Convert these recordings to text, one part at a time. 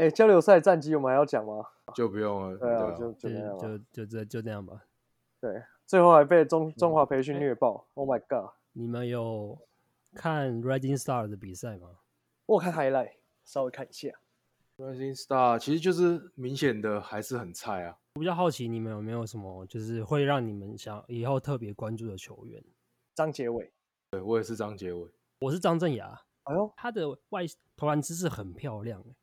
哎，交流赛战绩我们还要讲吗？就不用了。对啊，就就就。就就这就这样吧。对，最后还被中中华培训虐爆。Oh my god！你们有看 Rising Star 的比赛吗？我看 highlight，稍微看一下。Rising Star 其实就是明显的还是很菜啊。我比较好奇你们有没有什么就是会让你们想以后特别关注的球员？张杰伟，对我也是张杰伟，我是张镇雅，哎呦，他的外投篮姿势很漂亮欸，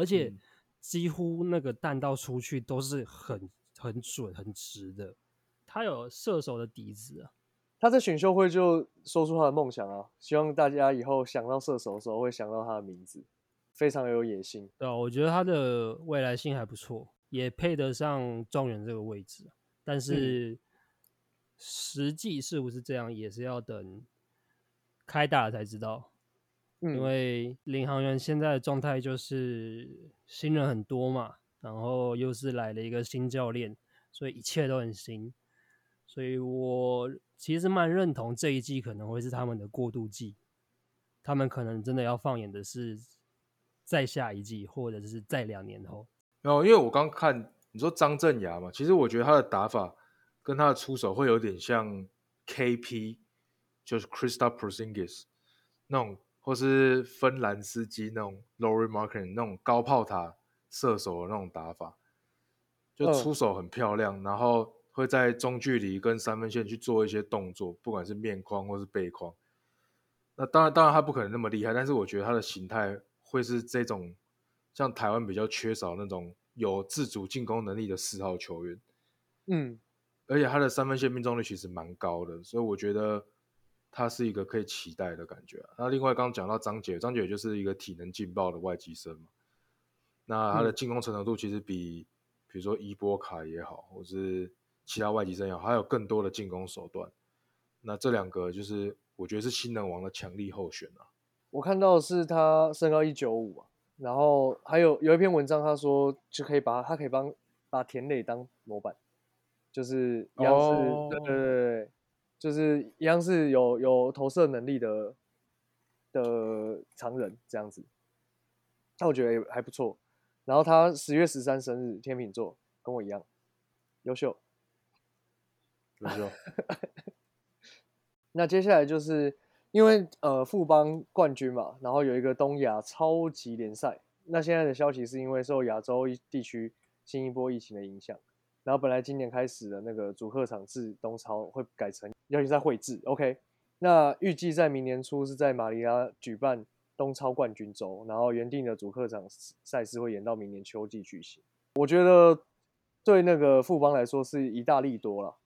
而且嗯几乎那个弹道出去都是很很准、很直的。他有射手的底子啊，他在选秀会就说出他的梦想啊，希望大家以后想到射手的时候会想到他的名字，非常有野心。对啊，我觉得他的未来性还不错，也配得上状元这个位置啊。但是实际是不是这样，也是要等开打了才知道。嗯，因为领航员现在的状态就是新人很多嘛，然后又是来了一个新教练，所以一切都很新。所以我其实蛮认同这一季可能会是他们的过渡季，他们可能真的要放眼的是再下一季，或者是在两年后。然后因为我刚看你说张镇雅嘛，其实我觉得他的打法跟他的出手会有点像 KP，就是 Krista Porzingis 那种，或是芬兰斯基那种 Laurie Markin 那种高炮塔射手的那种打法，就嗯。出手很漂亮，然后会在中距离跟三分线去做一些动作，不管是面框或是背框。那当然，当然他不可能那么厉害，但是我觉得他的形态会是这种像台湾比较缺少那种有自主进攻能力的四号球员，嗯，而且他的三分线命中率其实蛮高的，所以我觉得他是一个可以期待的感觉、啊。那另外刚刚讲到张杰，张杰就是一个体能劲爆的外籍生嘛，那他的嗯进攻成熟度其实比比如说伊波卡也好，或是其他外籍生也好，还有更多的进攻手段。那这两个就是我觉得是新人王的强力候选啊。我看到的是他身高一九五啊，然后还有有一篇文章他说就可以把他可以帮把田磊当模板，就是一样是、对对对，就是一样是有有投射能力的的常人这样子，那我觉得也还不错。然后他十月十三生日，天秤座，跟我一样，优秀。优秀，那接下来就是因为呃富邦冠军嘛，然后有一个东亚超级联赛。那现在的消息是因为受亚洲一地区新一波疫情的影响，然后本来今年开始的那个主客场制东超会改成邀请赛会制，OK。那预计在明年初是在马尼拉举办东超冠军周，然后原定的主客场赛事会延到明年秋季举行。我觉得对那个富邦来说是一大利多了。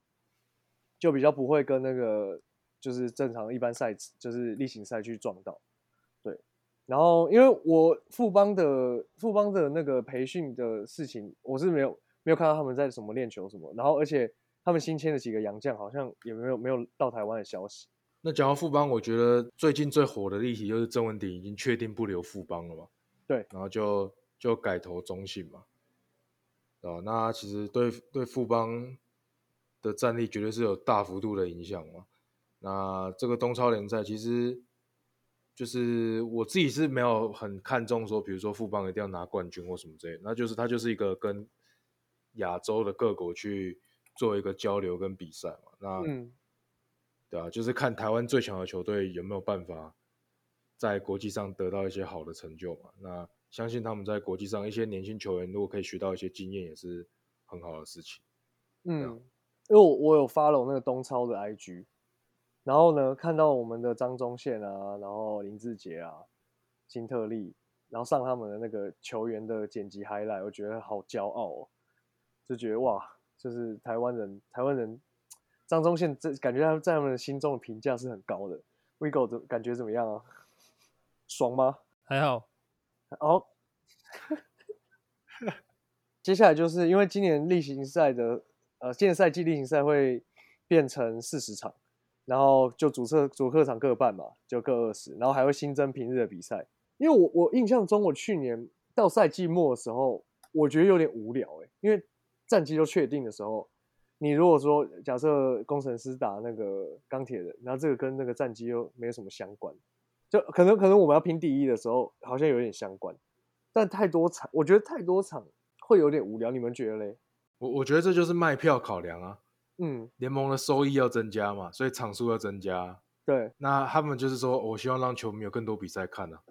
就比较不会跟那个就是正常一般赛就是例行赛去撞到，对。然后因为我富邦的富邦的那个培训的事情，我是没有没有看到他们在什么练球什么，然后而且他们新签的几个洋将好像也没有没有到台湾的消息。那讲到富邦，我觉得最近最火的议题就是郑文鼎已经确定不留富邦了嘛，对然后就就改投中信嘛，啊，那其实对对富邦的战力绝对是有大幅度的影响嘛。那这个东超联赛其实就是我自己是没有很看重说，比如说富邦一定要拿冠军或什么之类的，那就是它就是一个跟亚洲的各国去做一个交流跟比赛嘛。那嗯，对啊，就是看台湾最强的球队有没有办法在国际上得到一些好的成就嘛。那相信他们在国际上一些年轻球员如果可以学到一些经验，也是很好的事情。嗯，因为我我有 follow 那个东超的 IG，然后呢看到我们的张宗宪啊，然后林志杰啊、金特利，然后上他们的那个球员的剪辑 highlight，我觉得好骄傲哦，就觉得哇，就是台湾人，台湾人张忠宪这感觉他们在他们心中的评价是很高的。WeGo 怎感觉怎么样啊？爽吗？还好，好，接下来就是因为今年例行赛的呃，今年赛季例行赛会变成四十场，然后就主客主客场各半嘛，就各二十，然后还会新增平日的比赛。因为我我印象中，我去年到赛季末的时候，我觉得有点无聊诶、因为战绩都确定的时候，你如果说假设工程师打那个钢铁人，然后这个跟那个战绩又没有什么相关，就可能可能我们要拼第一的时候，好像有点相关。但太多场，我觉得太多场会有点无聊，你们觉得嘞？我我觉得这就是卖票考量啊，嗯，联盟的收益要增加嘛，所以场数要增加。对，那他们就是说我希望让球迷有更多比赛看啊，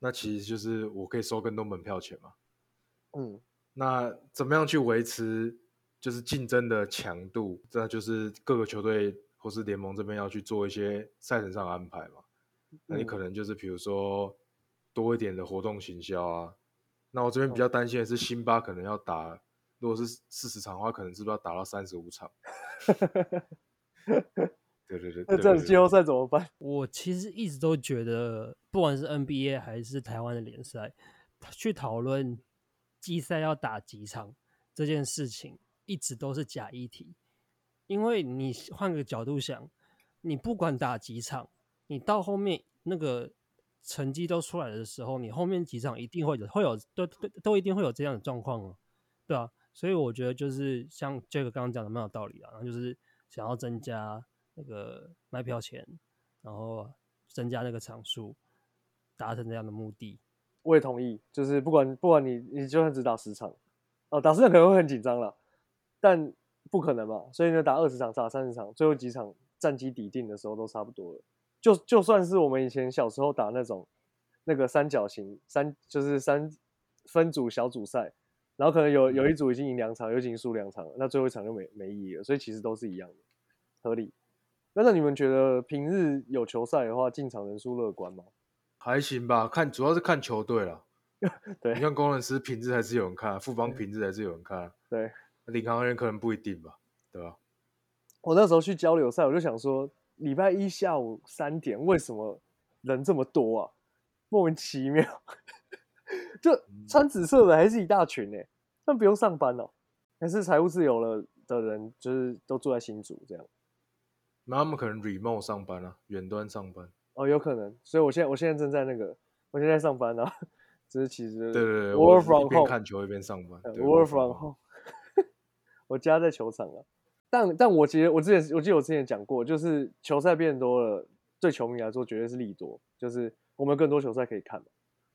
那其实就是我可以收更多门票钱嘛。嗯，那怎么样去维持就是竞争的强度？这就是各个球队或是联盟这边要去做一些赛程上的安排嘛。那你嗯可能就是比如说多一点的活动行销啊。那我这边比较担心的是，辛巴可能要打，如果是四十场的话，可能是不是要打到三十五场？对对对，那这样季后赛怎么办？我其实一直都觉得，不管是 NBA 还是台湾的联赛，去讨论季赛要打几场这件事情，一直都是假议题。因为你换个角度想，你不管打几场，你到后面那个成绩都出来的时候，你后面几场一定会有会有都都都一定会有这样的状况哦，对啊，所以我觉得就是像这个刚刚讲的蛮有道理啊，然后就是想要增加那个卖票钱，然后增加那个场数，达成这样的目的。我也同意，就是不管不管你你就算只打十场，哦，打十场可能会很紧张了，但不可能嘛，所以呢，打二十场、打三十场，最后几场战绩抵定的时候都差不多了。就就算是我们以前小时候打那种那个三角形三，就是三分组小组赛，然后可能有有一组已经赢两场，有一组已经输两场，那最后一场就没没意义了，所以其实都是一样的，合理。那那你们觉得平日有球赛的话，进场人数乐观吗？还行吧，看主要是看球队了。对你看工程师平日还是有人看啊，富邦平日还是有人看啊，对，领航员可能不一定吧，对吧？我那时候去交流赛，我就想说，礼拜一下午三点为什么人这么多啊？莫名其妙，就穿紫色的还是一大群呢、他们不用上班哦，还是财务自由了的人，就是都住在新竹这样。那他们可能 remote 上班啊，远端上班。哦，有可能，所以我现在我现在正在那个，我现在上班啊，只是其实对对对 work 我 from 一边 home，看球一边上班 work from home，我家在球场啊。但但我其实我之前我记得我之前讲过，就是球赛变多了，对球迷来说绝对是利多，就是我们更多球赛可以看嘛。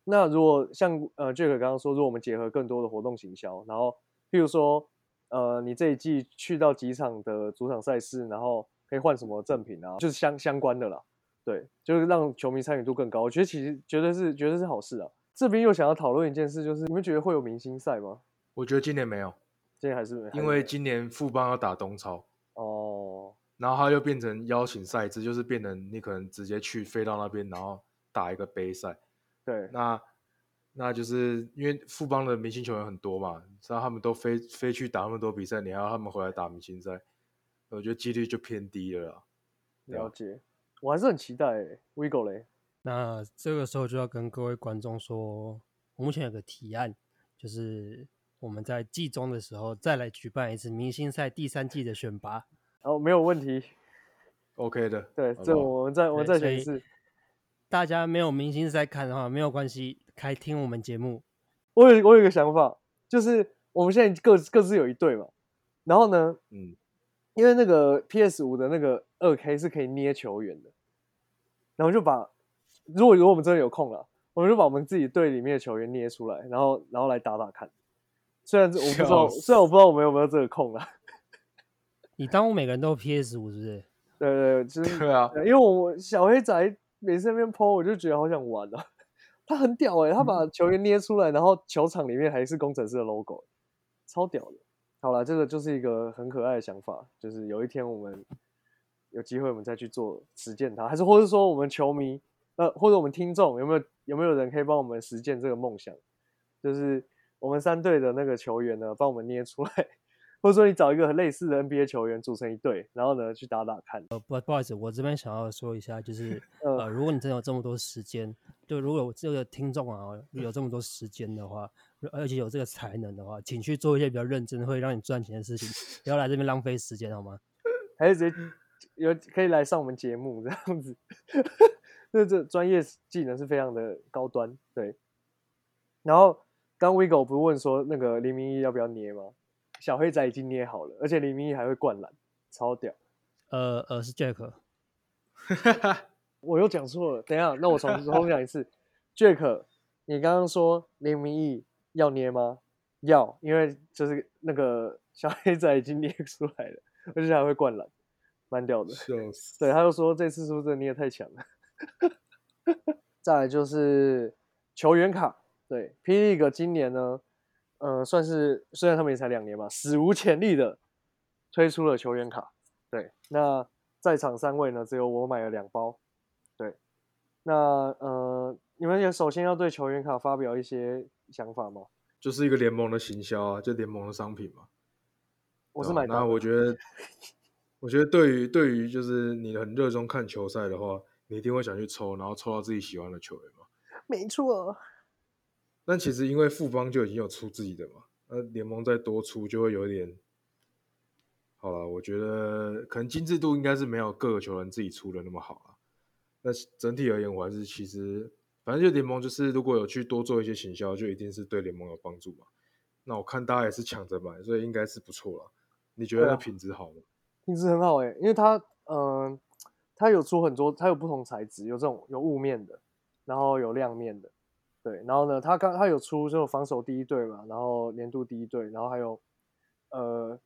那如果像呃 Jack 刚刚说，如果我们结合更多的活动行销，然后譬如说呃你这一季去到几场的主场赛事，然后可以换什么赠品啊，就是相相关的啦。对，就是让球迷参与度更高，我觉得其实绝对是绝对是好事啊。这边又想要讨论一件事，就是你们觉得会有明星赛吗？我觉得今年没有，今年还是还因是为今年富邦要打东超，哦，然后他又变成邀请赛制，就是变成你可能直接去飞到那边，然后打一个杯赛。对，那那就是因为富邦的明星球员很多嘛，然后他们都飞飞去打那么多比赛，你还要他们回来打明星赛，我觉得几率就偏低了了解，我还是很期待欸 Vigo 嘞。那这个时候就要跟各位观众说，我目前有个提案，就是我们在季中的时候再来举办一次明星赛第三季的选拔。哦，没有问题。OK 的，对，这我们再我们再选一次。大家没有明星赛看的话，没有关系，开听我们节目。我有我有一个想法，就是我们现在各各自有一队嘛，然后呢，嗯，因为那个 PS 五的那个二 K 是可以捏球员的，然后就把如果如果我们真的有空了，我们就把我们自己队里面的球员捏出来，然后然后来打打看。虽然是我不知道，虽然我不知道我们有没有这个空了，你当我每个人都 PS 五是不是？对对對，就是对啊，因为我小黑仔每次在那边 PO，我就觉得好想玩啊。他很屌哎、他把球员捏出来，然后球场里面还是工程师的 logo，超屌的。好了，这个就是一个很可爱的想法，就是有一天我们有机会，我们再去做实践它，还是或者说我们球迷，呃，或者我们听众有没有有没有人可以帮我们实践这个梦想？就是我们三队的那个球员呢，帮我们捏出来，或者说你找一个很类似的 NBA 球员组成一队，然后呢去打打看。呃，不不好意思，我这边想要说一下，就是 嗯呃，如果你真的有这么多时间，就如果有这个听众啊有这么多时间的话，而且有这个才能的话，请去做一些比较认真、会让你赚钱的事情，不要来这边浪费时间，好吗？还是直接有可以来上我们节目这样子，那这专业技能是非常的高端，对。然后刚 Vigo 不是问说那个黎明一要不要捏吗？小黑仔已经捏好了，而且黎明一还会灌篮，超屌。呃呃，是 Jack，我又讲错了，等一下，那我重重讲一次，Jack 你刚刚说林明义要捏吗？要，因为就是那个小黑仔已经捏出来了，而且还会灌篮，蛮屌的。笑 死。对，他就说这次是不是真的捏得太强了？再来就是球员卡，对霹雳哥今年呢，呃，算是虽然他们也才两年嘛，史无前例的推出了球员卡。对，那在场三位呢，只有我买了两包。对，那呃，你们也首先要对球员卡发表一些想法吗？就是一个联盟的行销啊，就联盟的商品嘛。我是买单的我觉得，我觉得对于对于就是你很热衷看球赛的话，你一定会想去抽，然后抽到自己喜欢的球员嘛。没错，但其实因为富邦就已经有出自己的嘛，那联盟再多出就会有点，好了，我觉得可能精致度应该是没有各个球员自己出的那么好啊。那整体而言，我还是其实反正就联盟就是如果有去多做一些行销，就一定是对联盟有帮助嘛。那我看大家也是抢着买，所以应该是不错了。你觉得品质好吗？品质很好哎、因为它嗯、呃它有出很多，它有不同材质，有这种有雾面的，然后有亮面的，对，然后呢，它刚它有出就防守第一队嘛，然后年度第一队，然后还有呃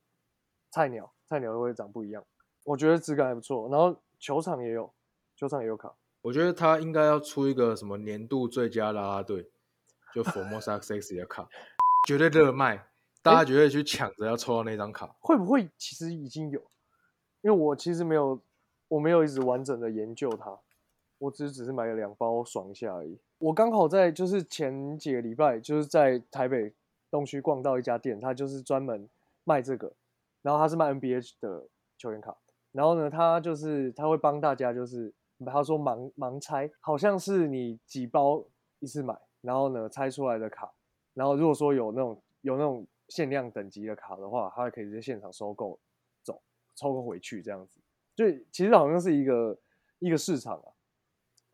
菜鸟，菜鸟会长不一样，我觉得质感还不错，然后球场也有，球场也有卡，我觉得他应该要出一个什么年度最佳啦啦队，就 Formosa Sexy 的卡，绝对热卖，大家绝对去抢着要抽到那张卡。会不会其实已经有？因为我其实没有，我没有一直完整的研究它，我只是只是买了两包爽一下而已。我刚好在就是前几个礼拜，就是在台北东区逛到一家店，它就是专门卖这个，然后它是卖 NBA 的球员卡，然后呢，他就是他会帮大家就是他说盲盲猜，好像是你几包一次买，然后呢猜出来的卡，然后如果说有那种有那种限量等级的卡的话，它可以在现场收购，抽个回去这样子。就其实好像是一个一个市场啊，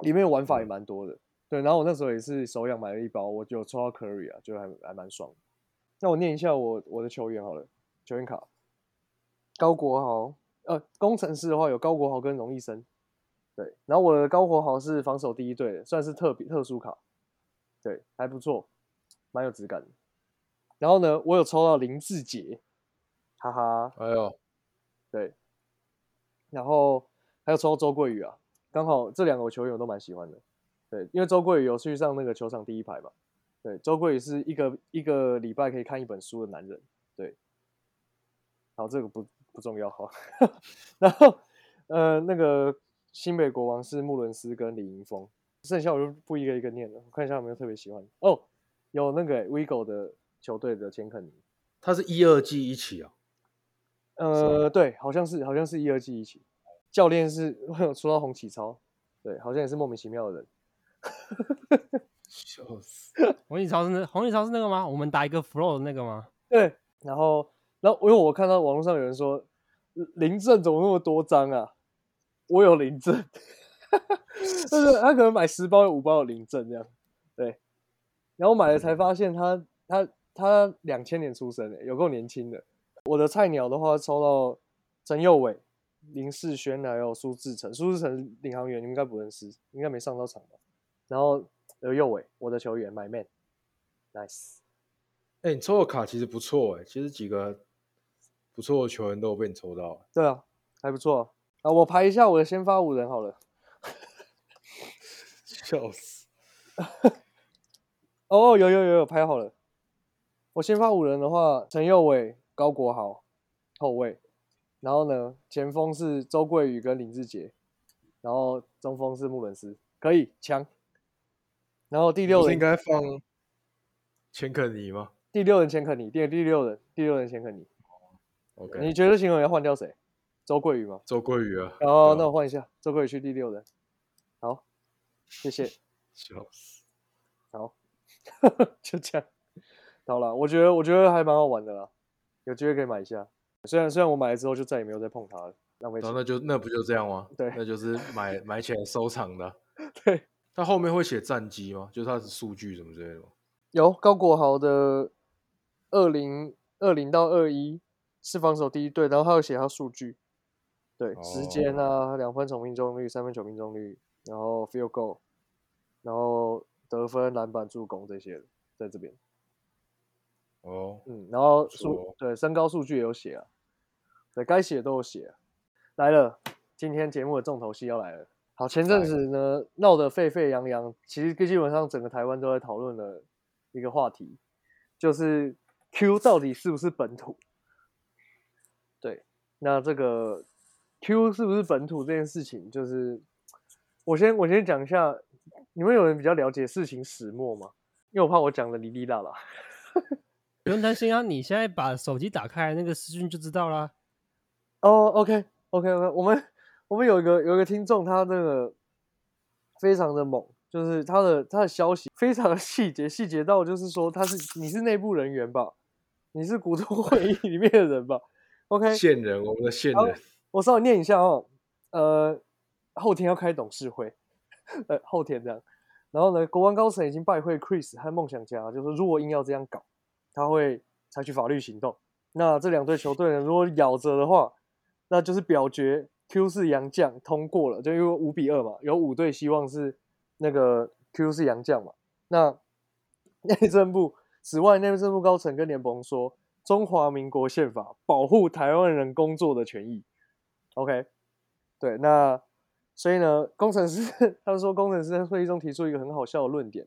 里面玩法也蛮多的。对，然后我那时候也是手痒买了一包，我就抽到 Curry 啊，就还还蛮爽。的。那我念一下我我的球员好了，球员卡，高国豪，呃，工程师的话有高国豪跟荣毅生，对，然后我的高国豪是防守第一队的，算是特别特殊卡，对，还不错，蛮有质感的。然后呢，我有抽到林志杰，哈哈，哎呦，对，然后还有抽到周桂宇啊，刚好这两个球员我都蛮喜欢的。对，因为周桂宇有去上那个球场第一排嘛。对，周桂宇是一个一个礼拜可以看一本书的男人。对，好，这个不不重要哈。然后呃，那个新北国王是穆伦斯跟李盈峰，剩下我就不一个一个念了。我看一下有没有特别喜欢哦，有那个 Vigo 的球队的钱肯尼。他是一二季一起啊，呃，对，好像是好像是一二季一起，教练是 我有说到洪启超，对，好像也是莫名其妙的人。笑死！洪启超是那洪启超是那个吗？我们打一个 flow 的那个吗？对，然后然后因为我看到网络上有人说林正怎么那么多张啊？我有林正，但是他可能买十包有五包有林正这样，对。然后买了才发现他他他两千年出生的，有够年轻的。我的菜鸟的话抽到陈佑伟、林世轩还有苏志成，苏志成领航员你们应该不认识，应该没上到场吧？然后有佑伟，我的球员，My man，nice。哎、你抽的卡其实不错哎、其实几个不错的球员都有被你抽到、欸。对啊，还不错啊。我排一下我的先发五人好了。笑死！哦，有有有有排好了。我先发五人的话，陈佑伟、高国豪后卫，然后呢前锋是周桂宇跟林志杰，然后中锋是穆伦斯，可以强。然后第六人应该放钱肯尼吗第六人钱肯尼，第第六人第六人钱肯尼。？OK，你觉得秦永要换掉谁？周桂宇吗？周桂宇啊。哦，那我换一下，周桂宇去第六人。好，谢谢。笑死！好，就这样。好了，我觉得我觉得还蛮好玩的啦，有机会可以买一下。虽然虽然我买了之后就再也没有再碰它了，浪费钱然后。那就那不就这样吗？对那就是买买起来收藏的。对，它后面会写战绩吗？就是它的数据什么之类的吗？有高国豪的二零二零到二一是防守第一队，然后他有写他数据，对，时间啊，两分球命中率、三分球命中率，然后 field goal，然后得分、篮板、助攻这些的，在这边。哦，嗯，然后数错对身高数据也有写啊，对该写的都有写、啊。来了，今天节目的重头戏要来了。好，前阵子呢闹得沸沸扬扬，其实基本上整个台湾都在讨论的一个话题，就是 Q 到底是不是本土？对，那这个 Q 是不是本土这件事情，就是我先我先讲一下，你们有人比较了解事情始末吗？因为我怕我讲的哩哩啦啦。不用担心啊，你现在把手机打开，那个私讯就知道啦。哦，OK，OK，OK，我们我们有一个有一个听众，他这个非常的猛，就是他的他的消息非常的细节，细节到就是说他是你是内部人员吧，你是股东会议里面的人吧？OK，线人，我们的线人，我稍微念一下哦，呃，后天要开董事会，呃，后天这样，然后呢，国王高层已经拜会 Chris 和梦想家，就是如果硬要这样搞，他会采取法律行动。那这两队球队呢，如果咬着的话，那就是表决 Q 四洋将通过了，就因为五比二嘛，有五队希望是那个 Q 四洋将嘛。那 内政部此外，内政部高层跟联盟说，中华民国宪法保护台湾人工作的权益。OK，对，那所以呢，工程师 他说，工程师在会议中提出一个很好笑的论点，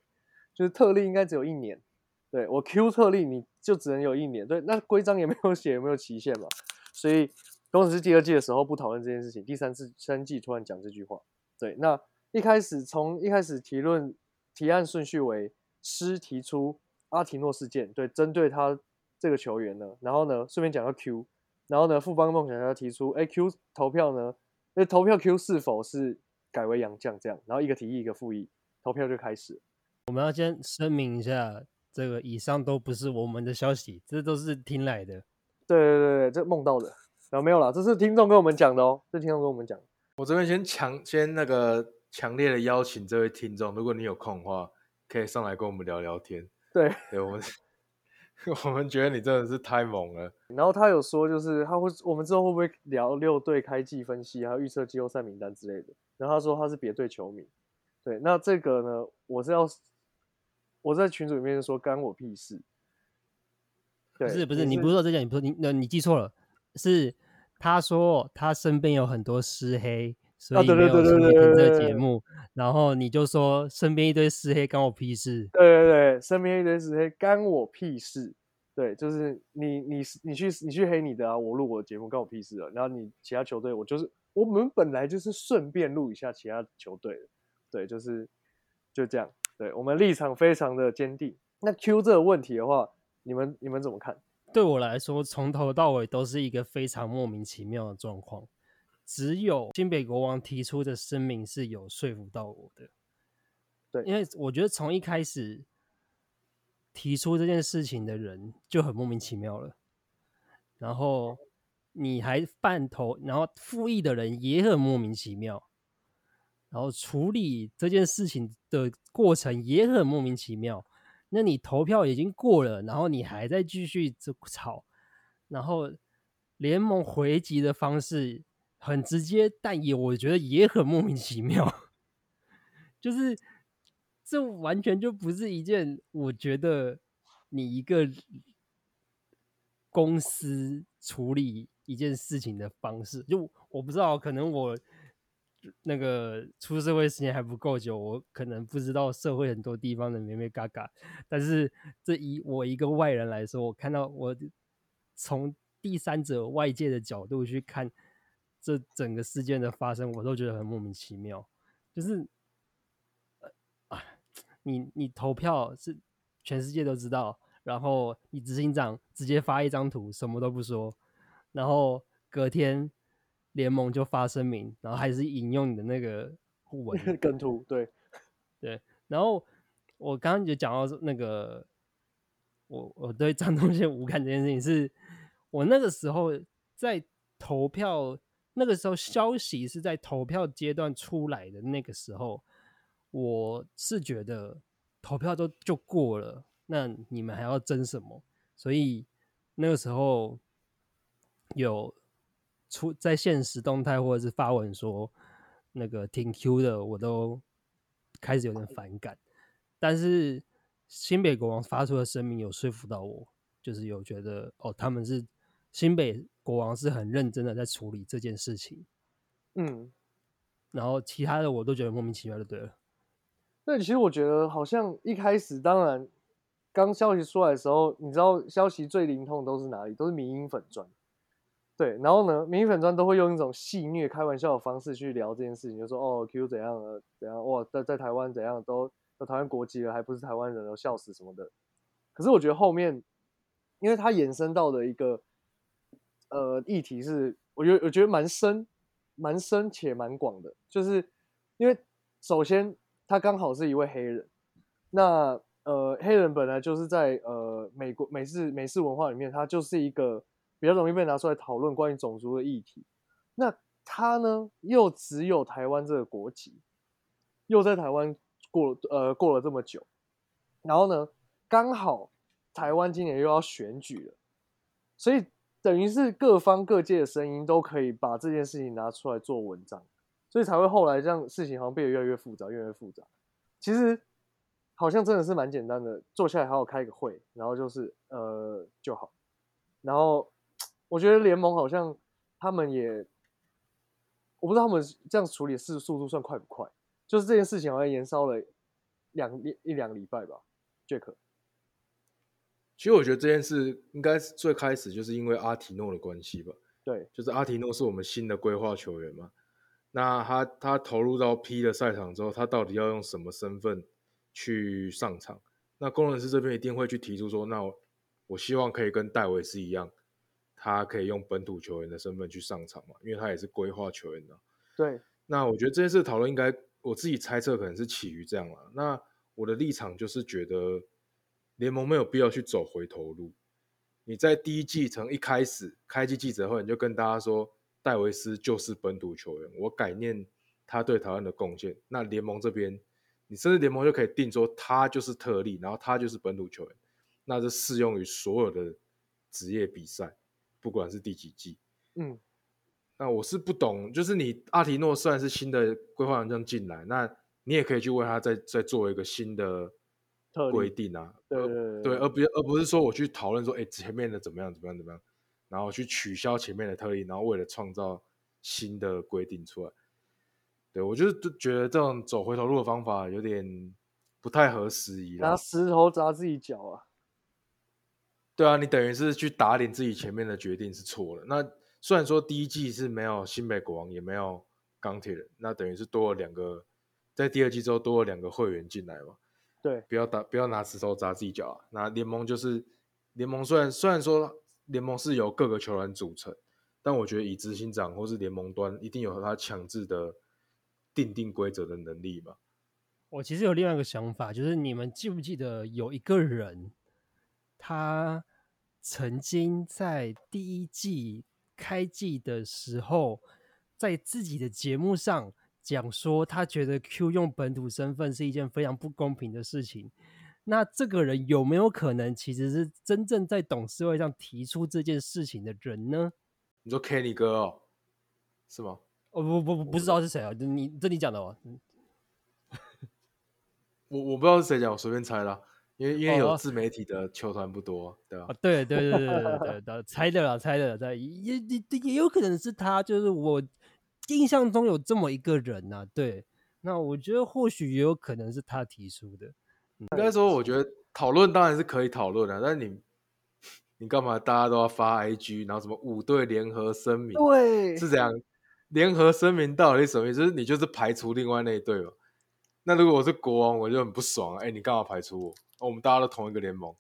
就是特例应该只有一年。对我 Q 特例你就只能有一年，对，那规章也没有写有没有期限嘛，所以工程师第二季的时候不讨论这件事情，第三次三季突然讲这句话，对，那一开始从一开始提论提案顺序为师提出阿提诺事件，对，针对他这个球员呢，然后呢顺便讲到 Q，然后呢富邦梦想家提出，哎 Q 投票呢，那投票 Q 是否是改为杨将这样，然后一个提议一个复议，投票就开始。我们要先声明一下，这个以上都不是我们的消息，这都是听来的。对对对对，这梦到的，然后没有啦，这是听众跟我们讲的哦，这是听众跟我们讲。我这边先强先那个强烈的邀请这位听众，如果你有空的话，可以上来跟我们聊聊天。对，对我们，我们觉得你真的是太猛了。然后他有说，就是他会，我们之后会不会聊六队开季分析，还有预测季后赛名单之类的？然后他说他是别队球迷，对，那这个呢，我是要我在群组里面说干我屁事。对，不是不是，你你不是说这件，你不是你那你记错了，是他说他身边有很多私黑，所以对对没有兴趣对对对听这个节目，然后你就说身边一堆私黑干我屁事。对对对，身边一堆私黑，干我屁事。对，就是你你你去你去黑你的啊，我录我的节目干我屁事啊。然后你其他球队，我就是我们本来就是顺便录一下其他球队的，对，就是就这样。对我们立场非常的坚定。那 Q 这个问题的话，你们你们怎么看？对我来说，从头到尾都是一个非常莫名其妙的状况。只有新北国王提出的声明是有说服到我的。对因为我觉得从一开始提出这件事情的人就很莫名其妙了，然后你还半头，然后复议的人也很莫名其妙，然后处理这件事情的过程也很莫名其妙。那你投票已经过了，然后你还在继续这吵，然后联盟回击的方式很直接，但也我觉得也很莫名其妙，就是这完全就不是一件我觉得你一个公司处理一件事情的方式。就我不知道，可能我那个出社会时间还不够久，我可能不知道社会很多地方的咩咩嘎嘎。但是这以我一个外人来说，我看到我从第三者外界的角度去看这整个事件的发生，我都觉得很莫名其妙。就是啊，你你投票是全世界都知道，然后你执行长直接发一张图，什么都不说，然后隔天联盟就发声明，然后还是引用你的那个互文，跟图对，对，然后我刚刚就讲到那个，我我对张东宪无感这件事情是，我那个时候在投票，那个时候消息是在投票阶段出来的那个时候，我是觉得投票都就过了，那你们还要争什么？所以那个时候有出在现实动态或者是发文说那个挺 Q 的，我都开始有点反感。但是新北国王发出的声明有说服到我，就是有觉得哦，他们是新北国王是很认真的在处理这件事情。嗯，然后其他的我都觉得莫名其妙就对了。那其实我觉得好像一开始，当然刚消息出来的时候，你知道消息最灵通都是哪里？都是民音粉砖。对，然后呢，民粉砖都会用一种戏谑、开玩笑的方式去聊这件事情，就说哦，Q 怎样了，怎样哇，在在台湾怎样都都台湾国籍了，还不是台湾人，都笑死什么的。可是我觉得后面，因为它衍生到的一个呃议题是，我觉得我觉得蛮深、蛮深且蛮广的，就是因为首先他刚好是一位黑人，那呃黑人本来就是在呃美国美式美式文化里面，他就是一个比较容易被拿出来讨论关于种族的议题。那他呢，又只有台湾这个国籍，又在台湾过呃过了这么久，然后呢，刚好台湾今年又要选举了，所以等于是各方各界的声音都可以把这件事情拿出来做文章，所以才会后来这样事情好像变得越来越复杂，越来越复杂。其实好像真的是蛮简单的，坐下来好好开个会，然后就是呃就好。然后我觉得联盟好像他们也，我不知道他们这样处理事速度算快不快，就是这件事情好像延烧了两一一两个礼拜吧，Jack。其实我觉得这件事应该是最开始就是因为阿提诺的关系吧，对，就是阿提诺是我们新的规划球员嘛，那他他投入到 P 的赛场之后，他到底要用什么身份去上场？那工程师这边一定会去提出说，那我我希望可以跟戴维斯一样，他可以用本土球员的身份去上场嘛，因为他也是规划球员的。对，那我觉得这件事讨论应该，我自己猜测可能是起于这样了。那我的立场就是觉得联盟没有必要去走回头路。你在第一季从一开始开季记者会，你就跟大家说戴维斯就是本土球员，我感念他对台湾的贡献。那联盟这边，你甚至联盟就可以定说他就是特例，然后他就是本土球员，那这适用于所有的职业比赛，不管是第几季。嗯，那我是不懂，就是你阿提诺虽然是新的规划人将进来，那你也可以去为他再再做一个新的规定啊，对对，而不而不是说我去讨论说，哎，前面的怎么样怎么样怎么样，然后去取消前面的特例，然后为了创造新的规定出来。对我就是觉得这种走回头路的方法有点不太合时宜拿。石头砸自己脚啊。对啊，你等于是去打脸自己前面的决定是错了。那虽然说第一季是没有新北国王，也没有钢铁人，那等于是多了两个，在第二季之后多了两个会员进来嘛。对，不要打，不要拿石头砸自己脚啊。那联盟就是联盟，虽然虽然说联盟是由各个球员组成，但我觉得以执行长或是联盟端一定有他强制的定定规则的能力嘛。我其实有另外一个想法，就是你们记不记得有一个人，他曾经在第一季开季的时候，在自己的节目上讲说，他觉得 Q 用本土身份是一件非常不公平的事情。那这个人有没有可能其实是真正在董事会上提出这件事情的人呢？你说 Kenny 哥哦，是吗？哦不不不不知道是谁啊？你这你讲的哦。我我不知道是谁讲，我随便猜啦。因为因为有自媒体的球团不多，对吧？对对对对对对，猜的了猜的了也也也有可能是他，就是我印象中有这么一个人呐。对，那我觉得或许也有可能是他提出的。应该说，我觉得讨论当然是可以讨论的，但你你干嘛大家都要发 IG，然后什么五队联合声明？对，是这样联合声明到底什么意思？就是你就是排除另外那一队嘛。那如果我是国王，我就很不爽。哎，你干嘛排除我？哦我们大家都同一个联盟，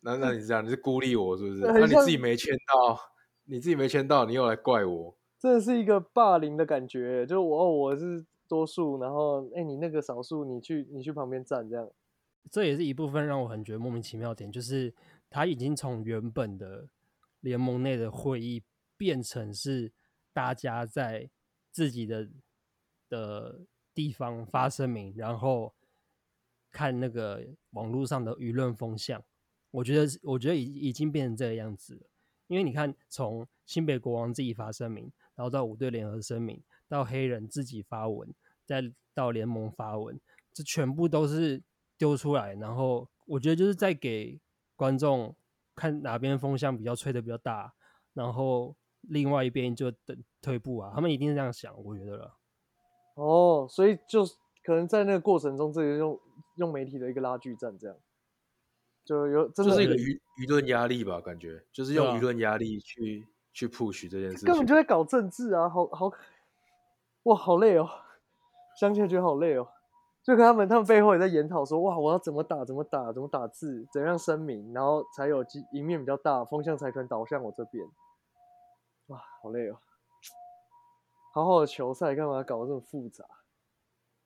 那那你是这样，你是孤立我是不是？那你自己没签到，你自己没签到，你又来怪我？真的是一个霸凌的感觉，就是我哦我是多数，然后哎你那个少数，你去你去旁边站这样。这也是一部分让我很觉得莫名其妙的点，就是他已经从原本的联盟内的会议变成是大家在自己的的地方发声明，然后看那个网络上的舆论风向。我觉得，我觉得已已经变成这个样子了。因为你看，从新北国王自己发声明，然后到五队联合声明，到黑人自己发文，再到联盟发文，这全部都是丢出来，然后我觉得就是在给观众看哪边风向比较吹的比较大，然后另外一边就等退步啊，他们一定是这样想，我觉得了。哦，所以就可能在那个过程中，这个用用媒体的一个拉锯战，这样就有真的就是一个舆舆论压力吧，感觉就是用舆论压力去去 push 这件事根本。就在搞政治啊，好好哇，好累哦，想起来觉得好累哦。就跟他们，他们背后也在研讨说，哇，我要怎么打，怎么打，怎么打字，怎样声明，然后才有机赢面比较大，风向才可能导向我这边。哇，好累哦。好好的球赛，干嘛搞得这么复杂？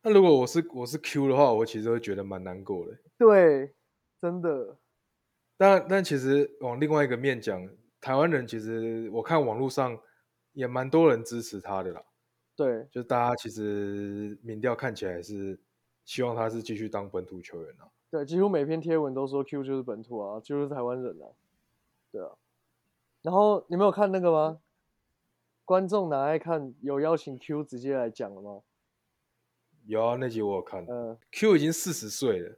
那如果我是我是 Q 的话，我其实会觉得蛮难过的。对，真的，但但其实往另外一个面讲，台湾人其实我看网络上也蛮多人支持他的啦，对，就大家其实民调看起来是希望他是继续当本土球员啊。对，几乎每篇贴文都说 Q 就是本土啊，就是台湾人啊，对啊。然后你没有看那个吗？观众哪爱看有邀请 Q 直接来讲了吗？有啊，那集我有看。嗯，Q 已经四十岁了，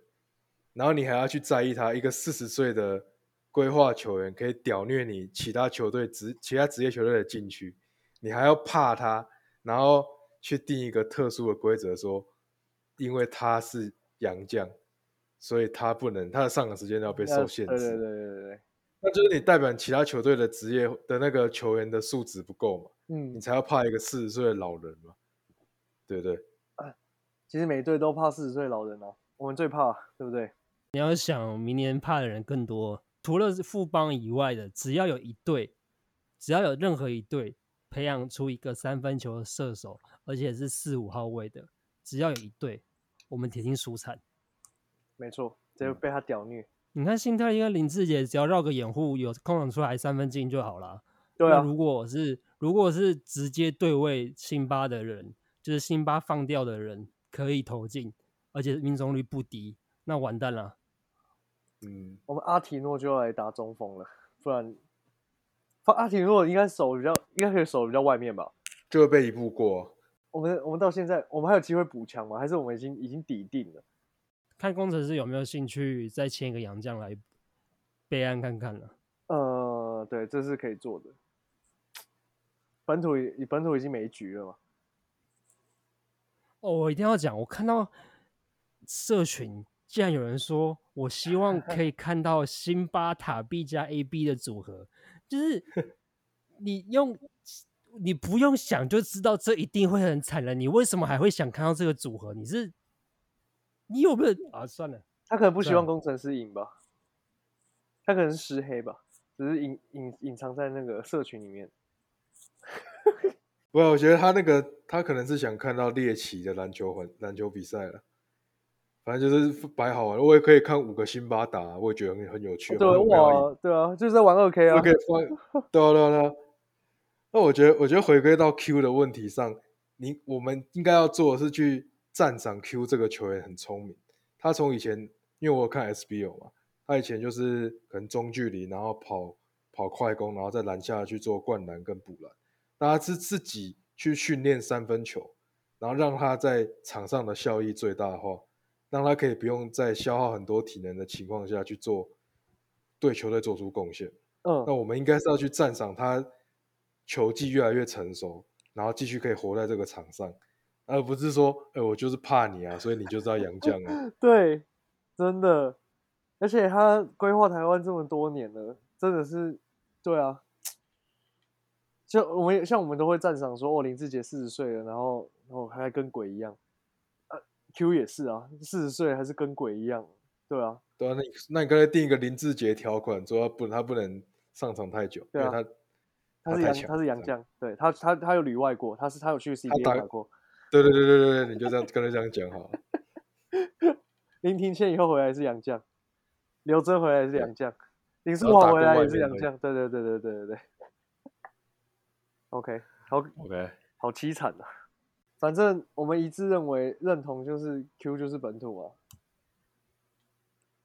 然后你还要去在意他一个四十岁的规划球员可以屌虐你其他球队职其他职业球队的禁区，你还要怕他，然后去定一个特殊的规则说，因为他是洋将，所以他不能他的上场时间要被受限制。对对对对对对，那就是你代表其他球队的职业的那个球员的素质不够嘛，嗯你，才要怕一个四十岁的老人嘛，对不对？其实每队都怕四十岁老人啊，我们最怕，对不对？你要想明年怕的人更多，除了是富邦以外的，只要有一队，只要有任何一队培养出一个三分球的射手，而且是四五号位的，只要有一队，我们铁定输惨。没错，直接被他屌虐。你看辛特利跟林志杰，只要绕个掩护，有空档出来三分进就好了。对啊，那如果是如果是直接对位辛巴的人，就是辛巴放掉的人可以投进，而且命中率不低，那完蛋了。嗯，我们阿提诺就要来打中锋了，不然，放阿提诺应该手比较，应该可以守比较外面吧？就会被一步过啊、我们我们到现在，我们还有机会补强吗？还是我们已经已经抵定了？看工程师有没有兴趣再签一个洋将来备案看看了。呃，对，这是可以做的。本土已本土已经没局了嘛？哦，我一定要讲，我看到社群竟然有人说，我希望可以 看到辛巴塔 B 加 AB 的组合，就是 你用你不用想就知道这一定会很惨了，你为什么还会想看到这个组合？你是你有没有啊？算了，他可能不希望工程师赢吧？他可能是湿黑吧？只是隐隐隐藏在那个社群里面。不，我觉得他那个他可能是想看到猎奇的篮球环篮球比赛了，反正就是摆好玩。我也可以看五个辛巴打，我也觉得很很有趣。对很有标意哇，对啊，就是在玩二 K 啊就可。以放，对啊对啊对啊。那我觉得，我觉得回归到 Q 的问题上，你我们应该要做的是去赞赏 Q 这个球员很聪明。他从以前，因为我有看 SBO 嘛，他以前就是可能中距离，然后跑跑快攻，然后在篮下去做灌篮跟补篮。那他是自己去训练三分球，然后让他在场上的效益最大化，让他可以不用在消耗很多体能的情况下去做对球队做出贡献。嗯那，我们应该是要去赞赏他球技越来越成熟，然后继续可以活在这个场上，而不是说，哎、我就是怕你啊，所以你就是要洋将啊。对，真的，而且他规划台湾这么多年了，真的是，对啊，就我们也像我们都会赞赏说，哦，林志杰四十岁了，然后然后还跟鬼一样，呃，Q 也是啊，四十岁还是跟鬼一样，对啊，对啊，那你那你刚才定一个林志杰条款，说他不他不能上场太久，对啊因为他他是洋他是洋这样将，对他他他有旅外过，他是他有去 CBA 打打过，对对对对对对，你就这样跟他这样讲好了。林庭谦以后回来是洋将，刘真回来也是对洋将，林书豪回来也是过外面的洋将，对对对对对对对。OK，好 OK，好凄惨啊！反正我们一致认为认同就是 Q 就是本土啊。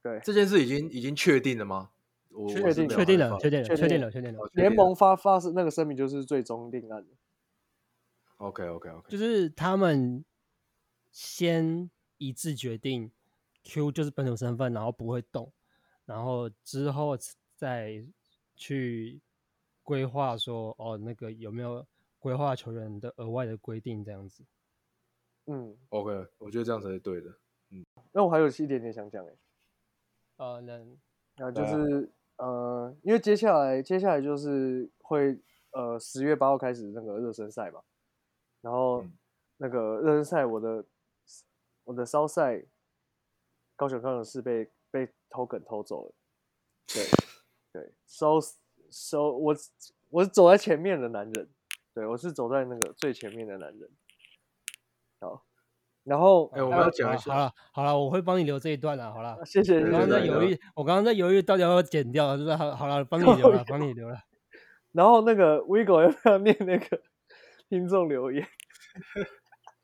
对，这件事已经已经确定了吗？我确定确定了，确定了，确定了确定了，联盟发发是那个声明就是最终定案的。OK OK OK，就是他们先一致决定 Q 就是本土身份，然后不会动，然后之后再去规划说哦，那个有没有规划球员的额外的规定这样子。嗯，OK，我觉得这样才是对的。嗯。那我还有一点点想讲哎，呃，能那就是呃，因为接下来接下来就是会呃十月八号开始那个热身赛嘛，然后嗯。那个热身赛我的我的烧赛高雄高雄市被被偷梗偷走了，对对，收收我我是走在前面的男人，对我是走在那个最前面的男人，好，然后哎我们呃要讲一下好了好了，我会帮你留这一段了，好了。谢谢，我刚刚在犹豫，我刚刚在犹豫到底要不要剪掉，就是好好了，帮你留了，帮你留了。然后那个 Vigo 要不要念那个 听众留言？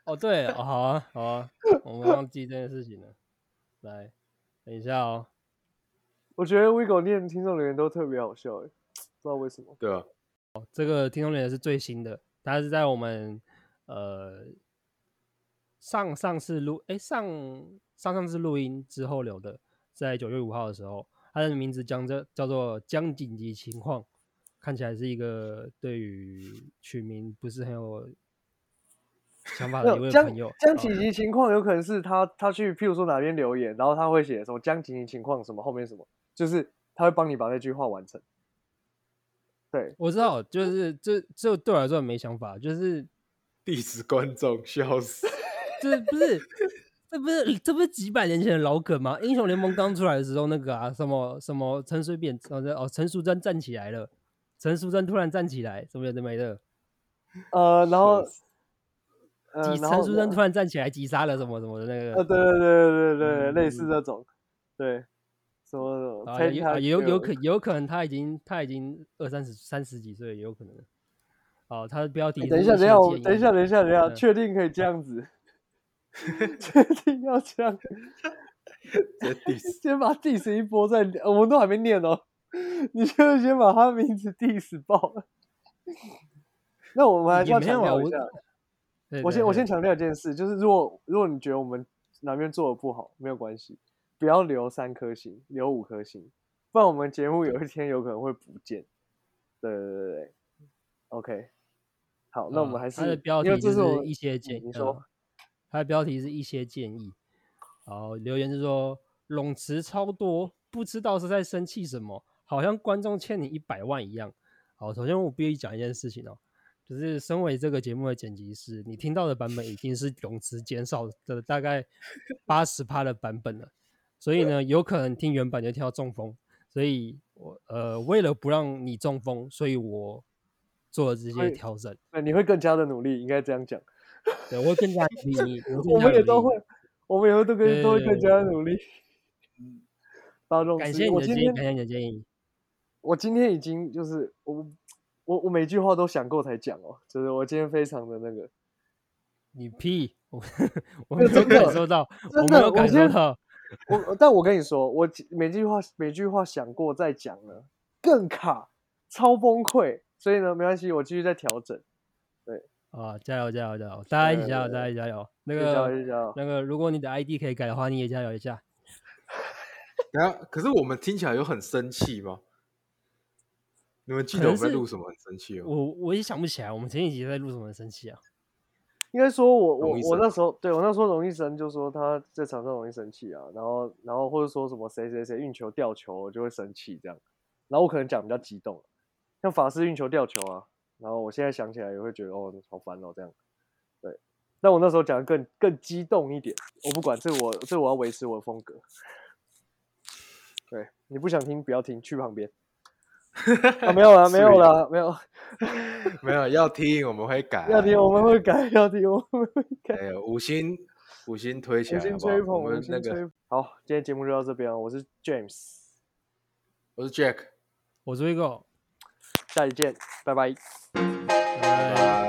哦，对，哦，好啊，好啊，我们忘记这件事情了。来，等一下哦。我觉得 Vigo 念听众留言都特别好笑，哎，不知道为什么。对啊，这个听众留言是最新的，它是在我们呃上上次录，哎上上上次录音之后留的，在九月五号的时候，他的名字将这叫做将紧急情况，看起来是一个对于取名不是很有想法的一位朋友。啊将紧急情况有可能是他他去，譬如说哪边留言，然后他会写什么将紧急情况什么后面什么，就是他会帮你把那句话完成。对，我知道，就是这这对我来说很没想法，就是 历史观众笑死。这不是这不是这不是几百年前的老梗吗？英雄联盟刚出来的时候，那个啊什么什么陈水扁哦哦陈淑贞站起来了，陈淑贞突然站起来，什么有的没的，呃，然后陈淑贞突然站起来击杀了什么什么的那呃，个，对对对对对对，类嗯似这种，对，什么什么啊有啊有有可有可能他已经他已经二三十三十几岁，也有可能。哦，他的标题等一下，等一下，我等一下，等一下，等一下，嗯确定可以这样子？确定要这样 先把 diss 一波再，呃我们都还没念哦，你就先把他名字 diss 爆了。那我们还是要强调一下，我先我先强调一件事，就是如果如果你觉得我们哪边做的不好，没有关系，不要留三颗星，留五颗星，不然我们节目有一天有可能会不见。对对对对，OK，好，那我们啊还是它的标题就是一些建，你说嗯它的标题是一些建议。好，留言是说冗词超多，不知道是在生气什么，好像观众欠你一百万一样。好，首先我必须讲一件事情哦，就是身为这个节目的剪辑师，你听到的版本已经是泳池减少的大概八十趴的版本了，所以呢，有可能听原版就听到中风。所以我呃，为了不让你中风，所以我做了这些调整。对你会更加的努力，应该这样讲。对，我会更加努力，我我们也都会。我们也会都跟都会更加的努力。嗯大众感谢你的建议，感谢你的建议。我今天已经就是我我我每句话都想过才讲哦，就是我今天非常的那个，你屁，我 我没有感受到，我真没有感受到。我但我跟你说，我每句话每句话想过再讲了，更卡，超崩溃。所以呢，没关系，我继续再调整。对啊，加油加油加油！大家一起加油，大家一起加油。那加油加个油加油！那个，如果你的 ID 可以改的话，你也加油一下。等下，可是我们听起来有很生气吗？你们记得我们在录什么很生气吗？我我也想不起来，我们前几集在录什么很生气啊？应该说我我我那时候对我那时候容易生，就说他在场上容易生气啊，然后然后或者说什么谁谁谁运球掉球，我就会生气这样，然后我可能讲比较激动，像法师运球掉球啊，然后我现在想起来也会觉得哦好烦哦这样，对，但我那时候讲的更更激动一点，我不管这我这我要维持我的风格，对你不想听不要听，去旁边。啊，没有了，没有了，没有。没有要听，我们会改。要听我们会改，要听我们会改。哎呦，五星五星推起五来好不好星吹捧，我五们那个，星吹捧。好，今天节目就到这边了，我是 James，我是 Jack，我是 Vigo，，下期见，拜拜。拜拜。